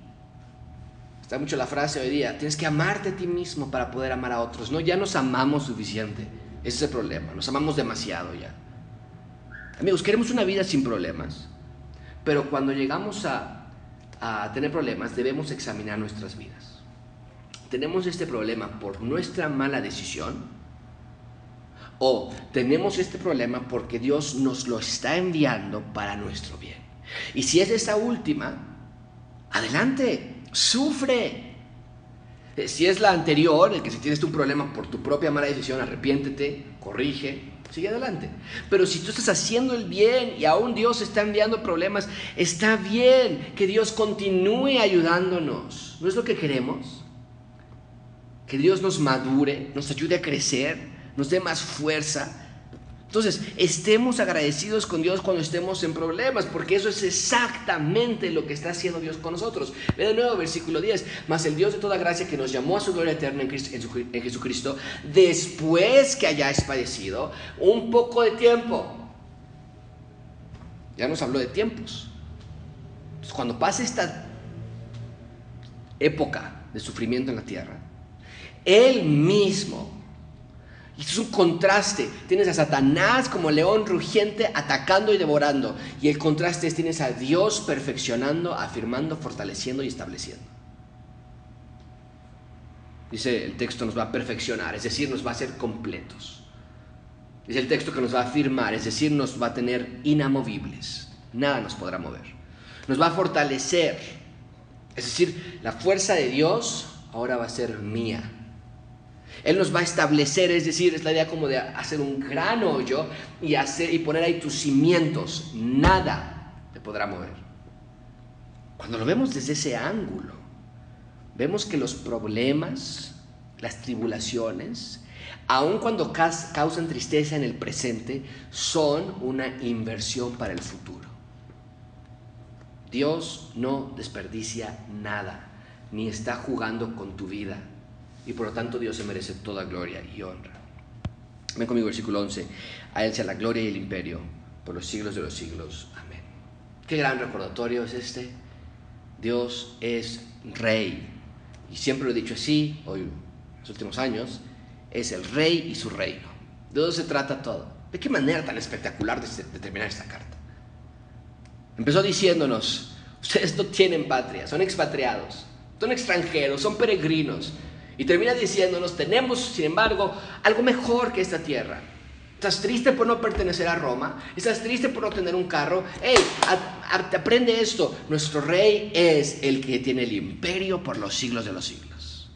Está mucho la frase hoy día, tienes que amarte a ti mismo para poder amar a otros. No, ya nos amamos suficiente. Ese es el problema, nos amamos demasiado ya. Amigos, queremos una vida sin problemas, pero cuando llegamos a, a tener problemas debemos examinar nuestras vidas. ¿Tenemos este problema por nuestra mala decisión? ¿O tenemos este problema porque Dios nos lo está enviando para nuestro bien? Y si es esa última, adelante, sufre, si es la anterior, el que si tienes un problema por tu propia mala decisión, arrepiéntete, corrige, sigue adelante. Pero si tú estás haciendo el bien y aún Dios está enviando problemas, está bien que Dios continúe ayudándonos. ¿No es lo que queremos? Que Dios nos madure, nos ayude a crecer, nos dé más fuerza entonces, estemos agradecidos con Dios cuando estemos en problemas, porque eso es exactamente lo que está haciendo Dios con nosotros. Ve de nuevo versículo 10, mas el Dios de toda gracia que nos llamó a su gloria eterna en, en Jesucristo, después que hayáis padecido un poco de tiempo, ya nos habló de tiempos. Entonces, cuando pase esta época de sufrimiento en la tierra, Él mismo es un contraste. Tienes a Satanás como león rugiente atacando y devorando. Y el contraste es tienes a Dios perfeccionando, afirmando, fortaleciendo y estableciendo. Dice el texto nos va a perfeccionar, es decir, nos va a hacer completos. Dice el texto que nos va a afirmar, es decir, nos va a tener inamovibles. Nada nos podrá mover. Nos va a fortalecer. Es decir, la fuerza de Dios ahora va a ser mía él nos va a establecer, es decir, es la idea como de hacer un gran hoyo y, hacer, y poner ahí tus cimientos. Nada te podrá mover. Cuando lo vemos desde ese ángulo, vemos que los problemas, las tribulaciones, aun cuando causan tristeza en el presente, son una inversión para el futuro. Dios no desperdicia nada, ni está jugando con tu vida y por lo tanto Dios se merece toda gloria y honra. Ven conmigo versículo 11. A Él sea la gloria y el imperio por los siglos de los siglos. Amén. Qué gran recordatorio es este. Dios es rey. Y siempre lo he dicho así, hoy, en los últimos años, es el rey y su reino. De eso se trata todo. ¿De qué manera tan espectacular de terminar esta carta? Empezó diciéndonos, ustedes no tienen patria, son expatriados, son extranjeros, son peregrinos, y termina diciéndonos, tenemos, sin embargo, algo mejor que esta tierra. Estás triste por no pertenecer a Roma, estás triste por no tener un carro. Hey, aprende esto. Nuestro rey es el que tiene el imperio por los siglos de los siglos.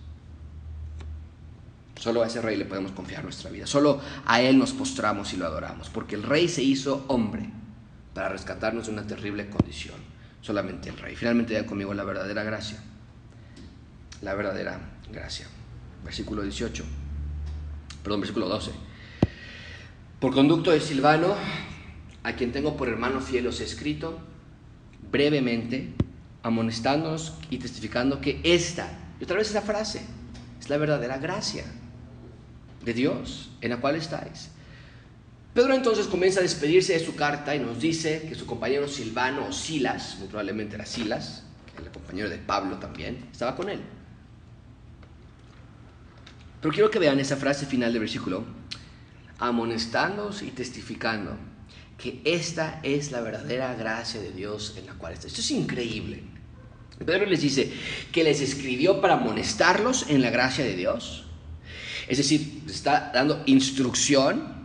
Solo a ese rey le podemos confiar nuestra vida. Solo a él nos postramos y lo adoramos. Porque el rey se hizo hombre para rescatarnos de una terrible condición. Solamente el rey. Finalmente ya conmigo la verdadera gracia. La verdadera gracia. Versículo 18, perdón, versículo 12. Por conducto de Silvano, a quien tengo por hermano fiel, os he escrito brevemente, amonestándonos y testificando que esta, y otra vez esa frase, es la verdadera gracia de Dios en la cual estáis. Pedro entonces comienza a despedirse de su carta y nos dice que su compañero Silvano o Silas, muy probablemente era Silas, el compañero de Pablo también, estaba con él. Pero quiero que vean esa frase final del versículo, amonestándoos y testificando que esta es la verdadera gracia de Dios en la cual está. Esto es increíble. Pedro les dice que les escribió para amonestarlos en la gracia de Dios. Es decir, está dando instrucción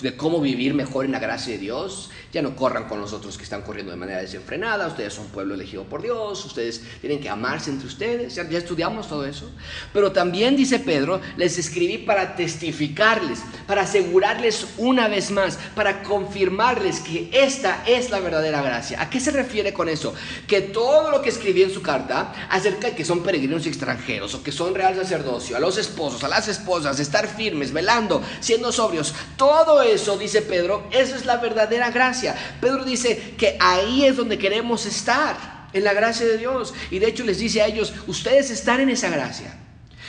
de cómo vivir mejor en la gracia de Dios. Ya no corran con los otros que están corriendo de manera desenfrenada. Ustedes son pueblo elegido por Dios. Ustedes tienen que amarse entre ustedes. Ya, estudiamos todo eso. Pero también dice Pedro, les escribí para testificarles, para asegurarles una vez más, para confirmarles que esta es la verdadera gracia. ¿A qué se refiere con eso? Que todo lo que escribí en su carta acerca de que son peregrinos extranjeros o que son real sacerdocio, a los esposos, a las esposas, estar firmes, velando, siendo sobrios, todo eso, dice Pedro, eso es la verdadera gracia. Pedro dice que ahí es donde queremos estar, en la gracia de Dios. Y de hecho les dice a ellos, ustedes están en esa gracia.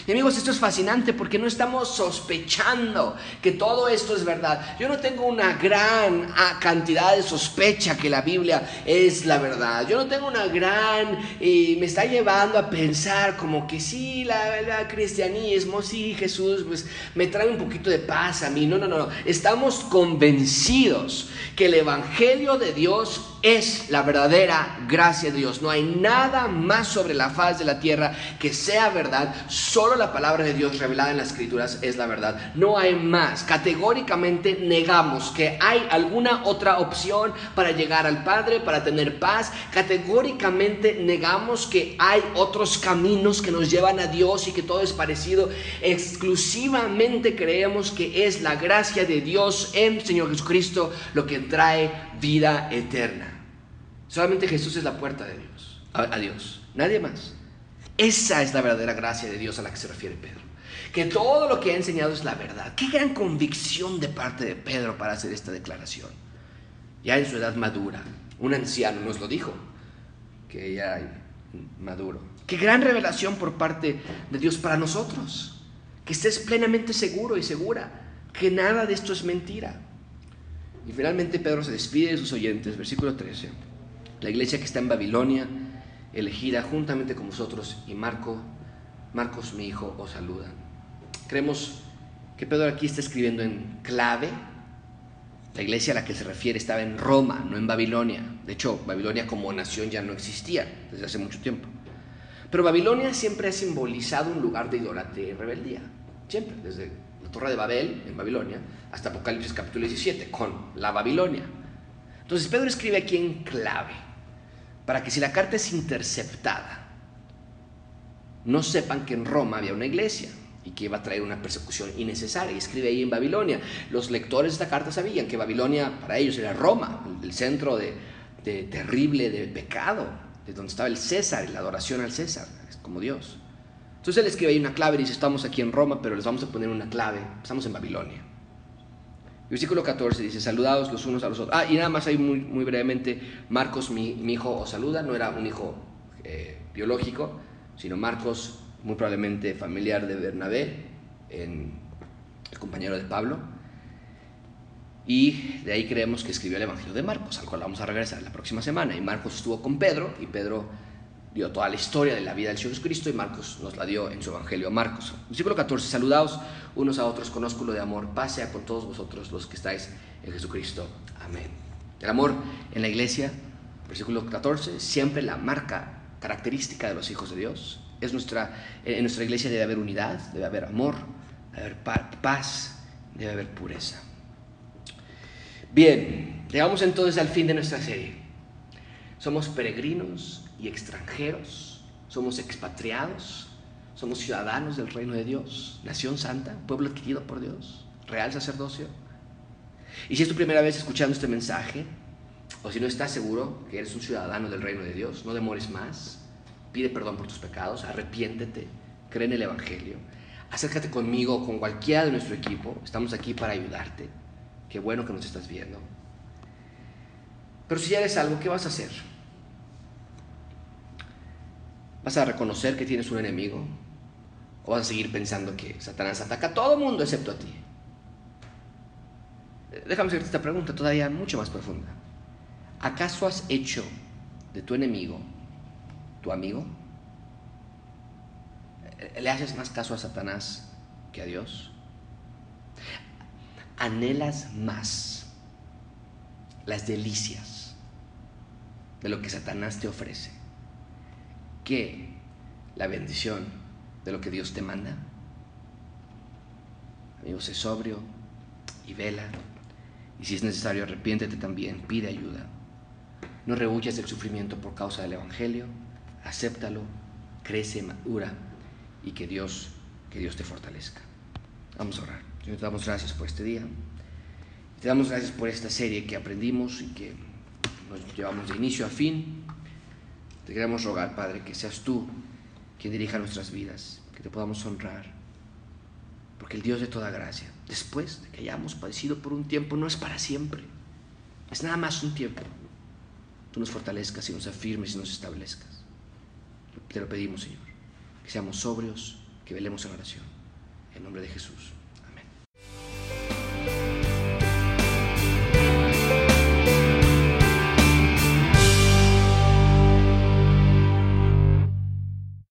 Y amigos, esto es fascinante porque no estamos sospechando que todo esto es verdad. Yo no tengo una gran ah, cantidad de sospecha que la Biblia es la verdad. Yo no tengo una gran... me está llevando a pensar como que sí, la, la cristianismo, sí, Jesús, pues me trae un poquito de paz a mí. No, no, no. Estamos convencidos que el Evangelio de Dios es la verdadera gracia de Dios. No hay nada más sobre la faz de la tierra que sea verdad. Solo la palabra de Dios revelada en las escrituras es la verdad. No hay más. Categóricamente negamos que hay alguna otra opción para llegar al Padre, para tener paz. Categóricamente negamos que hay otros caminos que nos llevan a Dios y que todo es parecido. Exclusivamente creemos que es la gracia de Dios en Señor Jesucristo lo que trae vida eterna. Solamente Jesús es la puerta de Dios, a, Dios, nadie más. Esa es la verdadera gracia de Dios a la que se refiere Pedro. Que todo lo que ha enseñado es la verdad. Qué gran convicción de parte de Pedro para hacer esta declaración. Ya en su edad madura, un anciano nos lo dijo, que ya maduro. Qué gran revelación por parte de Dios para nosotros. Que estés plenamente seguro y segura que nada de esto es mentira. Y finalmente Pedro se despide de sus oyentes, versículo 13 la iglesia que está en Babilonia, elegida juntamente con vosotros, y Marco, Marcos mi hijo, os saludan. Creemos que Pedro aquí está escribiendo en clave. La iglesia a la que se refiere estaba en Roma, no en Babilonia. De hecho, Babilonia como nación ya no existía desde hace mucho tiempo. Pero Babilonia siempre ha simbolizado un lugar de idolatría y rebeldía. Siempre, desde la Torre de Babel, en Babilonia, hasta Apocalipsis capítulo 17, con la Babilonia. Entonces Pedro escribe aquí en clave para que si la carta es interceptada, no sepan que en Roma había una iglesia y que iba a traer una persecución innecesaria. Y escribe ahí en Babilonia. Los lectores de esta carta sabían que Babilonia para ellos era Roma, el centro de, terrible de pecado, de donde estaba el César y la adoración al César, como Dios. Entonces él escribe ahí una clave y dice, estamos aquí en Roma, pero les vamos a poner una clave, estamos en Babilonia. Versículo 14 dice, saludados los unos a los otros. Ah, y nada más ahí muy, muy brevemente, Marcos, mi, hijo, os saluda. No era un hijo eh, biológico, sino Marcos, muy probablemente familiar de Bernabé, el compañero de Pablo. Y de ahí creemos que escribió el Evangelio de Marcos, al cual vamos a regresar la próxima semana. Y Marcos estuvo con Pedro, y Pedro dio toda la historia de la vida del Señor Jesucristo y Marcos nos la dio en su Evangelio a Marcos. Versículo 14, saludaos unos a otros con ósculo de amor, pase con todos vosotros los que estáis en Jesucristo. Amén. El amor en la iglesia, versículo 14, siempre la marca característica de los hijos de Dios. Es nuestra, en nuestra iglesia debe haber unidad, debe haber amor, debe haber paz, debe haber pureza. Bien, llegamos entonces al fin de nuestra serie. Somos peregrinos y extranjeros, somos expatriados, somos ciudadanos del reino de Dios, nación santa, pueblo adquirido por Dios, real sacerdocio. Y si es tu primera vez escuchando este mensaje, o si no estás seguro que eres un ciudadano del reino de Dios, no demores más, pide perdón por tus pecados, arrepiéntete, cree en el Evangelio, acércate conmigo o con cualquiera de nuestro equipo, estamos aquí para ayudarte. Qué bueno que nos estás viendo. Pero si ya eres algo, ¿qué vas a hacer? ¿Vas a reconocer que tienes un enemigo? ¿O vas a seguir pensando que Satanás ataca a todo mundo excepto a ti? Déjame hacerte esta pregunta todavía mucho más profunda. ¿Acaso has hecho de tu enemigo tu amigo? ¿Le haces más caso a Satanás que a Dios? ¿Anhelas más las delicias de lo que Satanás te ofrece que la bendición de lo que Dios te manda. Amigos, sé sobrio y vela Y si es necesario, arrepiéntete también, pide ayuda. No rehuyas el sufrimiento por causa del Evangelio, acéptalo, crece, madura y que Dios, que Dios te fortalezca. Vamos a orar. Señor, te damos gracias por este día. Te damos gracias por esta serie que aprendimos y que nos llevamos de inicio a fin. Te queremos rogar, Padre, que seas tú quien dirija nuestras vidas, que te podamos honrar. Porque el Dios de toda gracia, después de que hayamos padecido por un tiempo, no es para siempre. Es nada más un tiempo. Tú nos fortalezcas y nos afirmes y nos establezcas. Te lo pedimos, Señor. Que seamos sobrios, que velemos en oración. En nombre de Jesús.